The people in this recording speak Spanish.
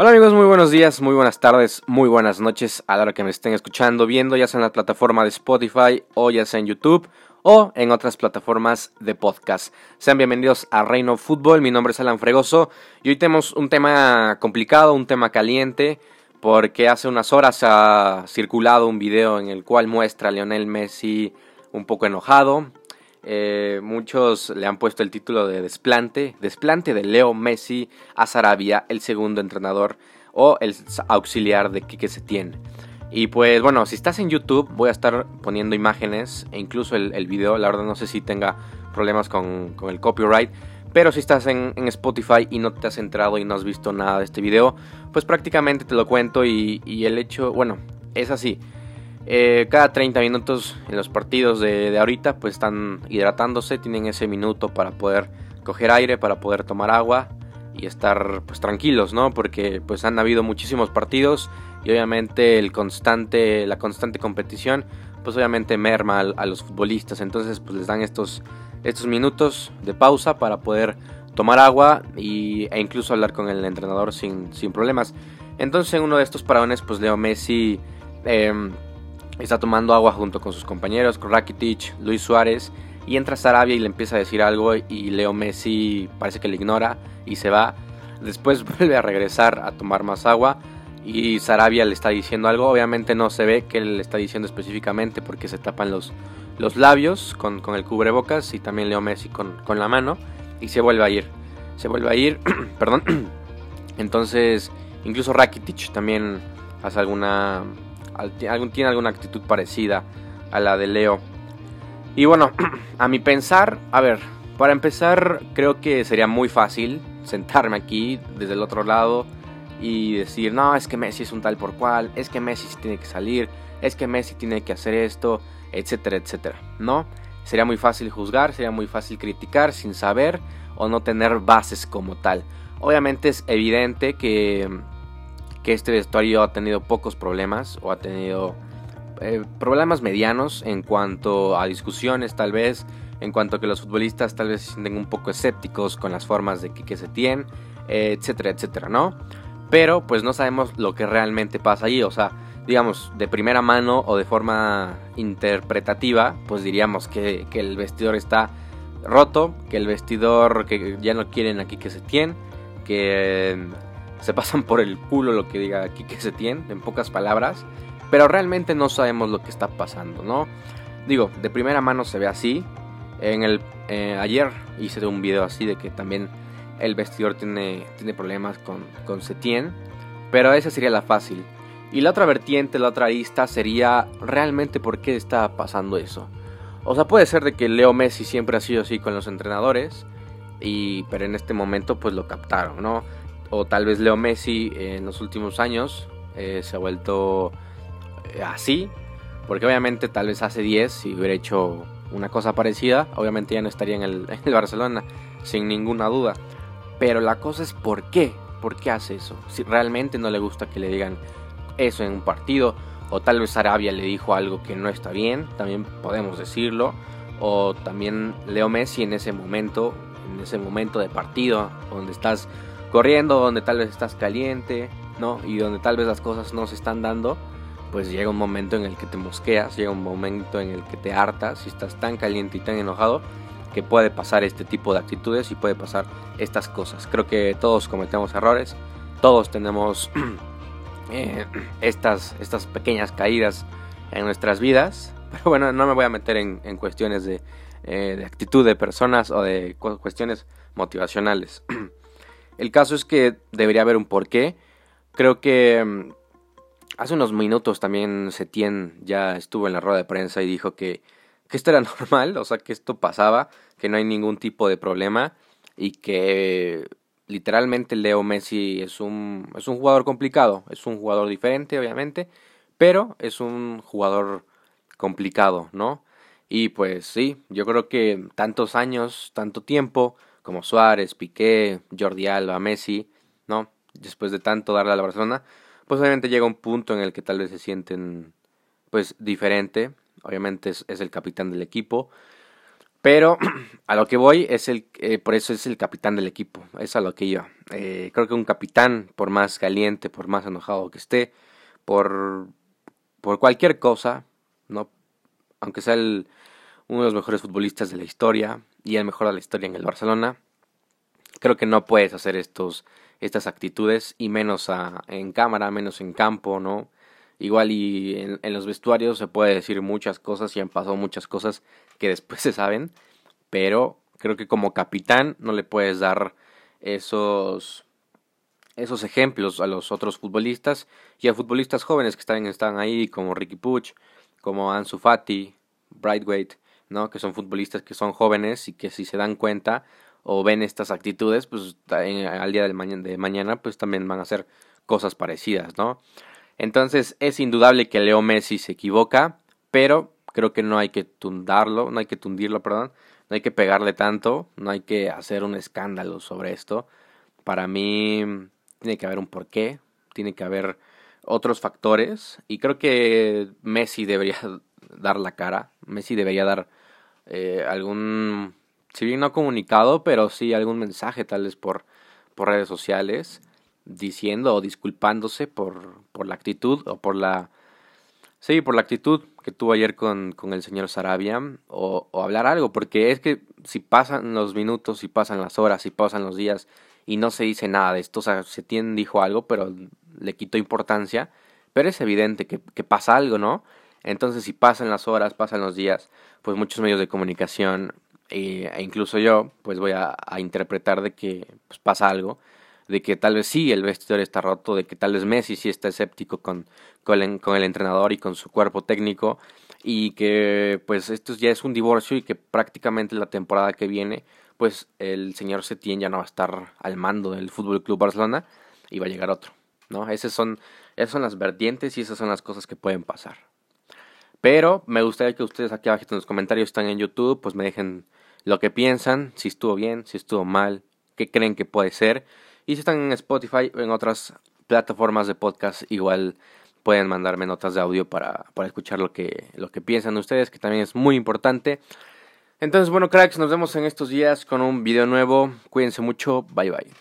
Hola amigos, muy buenos días, muy buenas tardes, muy buenas noches a la hora que me estén escuchando, viendo, ya sea en la plataforma de Spotify o ya sea en YouTube o en otras plataformas de podcast. Sean bienvenidos a Reino Fútbol, mi nombre es Alan Fregoso y hoy tenemos un tema complicado, un tema caliente, porque hace unas horas ha circulado un video en el cual muestra a Lionel Messi un poco enojado, eh, muchos le han puesto el título de desplante, desplante de Leo Messi a Sarabia, el segundo entrenador o el auxiliar de Quique Setién. Y pues bueno, si estás en YouTube voy a estar poniendo imágenes e incluso el, video, la verdad no sé si tenga problemas con, el copyright. Pero si estás en, Spotify y no te has entrado y no has visto nada de este video, pues prácticamente te lo cuento y el hecho, bueno, es así. Eh, cada 30 minutos en los partidos de, ahorita pues están hidratándose, tienen ese minuto para poder coger aire, para poder tomar agua y estar pues tranquilos, ¿no? Porque pues han habido muchísimos partidos y obviamente el constante, la constante competición pues obviamente merma a, los futbolistas, entonces pues les dan estos, estos minutos de pausa para poder tomar agua y, e incluso hablar con el entrenador sin, sin problemas. Entonces en uno de estos parones pues Leo Messi... Eh, Está tomando agua junto con sus compañeros, con Rakitic, Luis Suárez. Y entra Sarabia y le empieza a decir algo y Leo Messi parece que le ignora y se va. Después vuelve a regresar a tomar más agua y Sarabia le está diciendo algo. Obviamente no se ve que le está diciendo específicamente porque se tapan los, los labios con, el cubrebocas y también Leo Messi con, con la mano y se vuelve a ir. Se vuelve a ir, perdón. Entonces, incluso Rakitic también hace alguna tiene alguna actitud parecida a la de Leo. Y bueno, a mi pensar, a ver, para empezar creo que sería muy fácil sentarme aquí desde el otro lado y decir, no, es que Messi es un tal por cual, es que Messi tiene que salir, es que Messi tiene que hacer esto, etcétera, etcétera, ¿no? Sería muy fácil juzgar, sería muy fácil criticar sin saber o no tener bases como tal. Obviamente es evidente que que este vestuario ha tenido pocos problemas o ha tenido eh, problemas medianos en cuanto a discusiones tal vez, en cuanto a que los futbolistas tal vez se sienten un poco escépticos con las formas de que se tienen, etcétera, etcétera, ¿no? Pero pues no sabemos lo que realmente pasa allí, o sea, digamos, de primera mano o de forma interpretativa, pues diríamos que, que el vestidor está roto, que el vestidor que ya no quieren aquí que se tiene, que se pasan por el culo lo que diga aquí que se tiene, en pocas palabras, pero realmente no sabemos lo que está pasando, ¿no? Digo, de primera mano se ve así. En el eh, ayer hice un video así de que también el vestidor tiene, tiene problemas con, con Setien, pero esa sería la fácil. Y la otra vertiente, la otra arista sería realmente por qué está pasando eso. O sea, puede ser de que Leo Messi siempre ha sido así con los entrenadores, y, pero en este momento pues lo captaron, ¿no? O tal vez Leo Messi en los últimos años eh, se ha vuelto eh, así, porque obviamente tal vez hace 10 si hubiera hecho una cosa parecida, obviamente ya no estaría en el, Barcelona, sin ninguna duda. Pero la cosa es por qué, por qué hace eso. Si realmente no le gusta que le digan eso en un partido, o tal vez Arabia le dijo algo que no está bien, también podemos decirlo, o también Leo Messi en ese momento, en ese momento de partido, donde estás corriendo, donde tal vez estás caliente, ¿no? Y donde tal vez las cosas no se están dando, pues llega un momento en el que te mosqueas, llega un momento en el que te hartas y estás tan caliente y tan enojado que puede pasar este tipo de actitudes y puede pasar estas cosas. Creo que todos cometemos errores, todos tenemos eh, estas, estas pequeñas caídas en nuestras vidas, pero bueno, no me voy a meter en, cuestiones de, eh, de actitud de personas o de cuestiones motivacionales. El caso es que debería haber un porqué. Creo que mm, hace unos minutos también Setien ya estuvo en la rueda de prensa y dijo que, que esto era normal, o sea, que esto pasaba, que no hay ningún tipo de problema y que literalmente Leo Messi es un, es un jugador complicado, es un jugador diferente, obviamente, pero es un jugador complicado, ¿no? Y pues sí, yo creo que tantos años, tanto tiempo, como Suárez, Piqué, Jordi Alba, Messi, ¿no? Después de tanto darle a la Barcelona, pues obviamente llega un punto en el que tal vez se sienten pues diferente, obviamente es, el capitán del equipo, Pero a lo que voy es el, eh, por eso es el capitán del equipo, es a lo que yo. Eh, creo que un capitán, por más caliente, por más enojado que esté, por, por cualquier cosa, no, aunque sea uno de los mejores futbolistas de la historia y el mejor de la historia en el Barcelona, creo que no puedes hacer estos, estas actitudes y menos a, en cámara, menos en campo, ¿no? Igual y en, los vestuarios se puede decir muchas cosas y han pasado muchas cosas que después se saben, pero creo que como capitán no le puedes dar esos esos ejemplos a los otros futbolistas y a futbolistas jóvenes que están, están ahí como Ricky Puch, como Ansu Fati, Brightweight, ¿no? que son futbolistas que son jóvenes y que si se dan cuenta o ven estas actitudes, pues al día de mañana pues también van a hacer cosas parecidas, ¿no? Entonces es indudable que Leo Messi se equivoca, pero creo que no hay que tundarlo, no hay que tundirlo, perdón, no hay que pegarle tanto, no hay que hacer un escándalo sobre esto. Para mí tiene que haber un porqué, tiene que haber otros factores y creo que Messi debería dar la cara, Messi debería dar eh, algún, si bien no comunicado, pero sí algún mensaje tal vez por, por redes sociales diciendo o disculpándose por, por la actitud o por la... Sí, por la actitud que tuvo ayer con, con el señor Sarabia o, hablar algo, porque es que si pasan los minutos, si pasan las horas, si pasan los días y no se dice nada de esto, o sea, Setién dijo algo, pero le quitó importancia, pero es evidente que, que pasa algo, ¿no? Entonces, si pasan las horas, pasan los días, pues muchos medios de comunicación e, e incluso yo, pues voy a, interpretar de que pues, pasa algo de que tal vez sí el vestidor está roto, de que tal vez Messi sí está escéptico con, con, el, entrenador y con su cuerpo técnico y que pues esto ya es un divorcio y que prácticamente la temporada que viene pues el señor Setién ya no va a estar al mando del Fútbol Club Barcelona y va a llegar otro, ¿no? Esas son, esas son las vertientes y esas son las cosas que pueden pasar. Pero me gustaría que ustedes aquí abajo en los comentarios están en YouTube, pues me dejen lo que piensan, si estuvo bien, si estuvo mal, qué creen que puede ser. Y si están en Spotify o en otras plataformas de podcast, igual pueden mandarme notas de audio para, para escuchar lo que, lo que piensan ustedes, que también es muy importante. Entonces, bueno, cracks, nos vemos en estos días con un video nuevo. Cuídense mucho. Bye bye.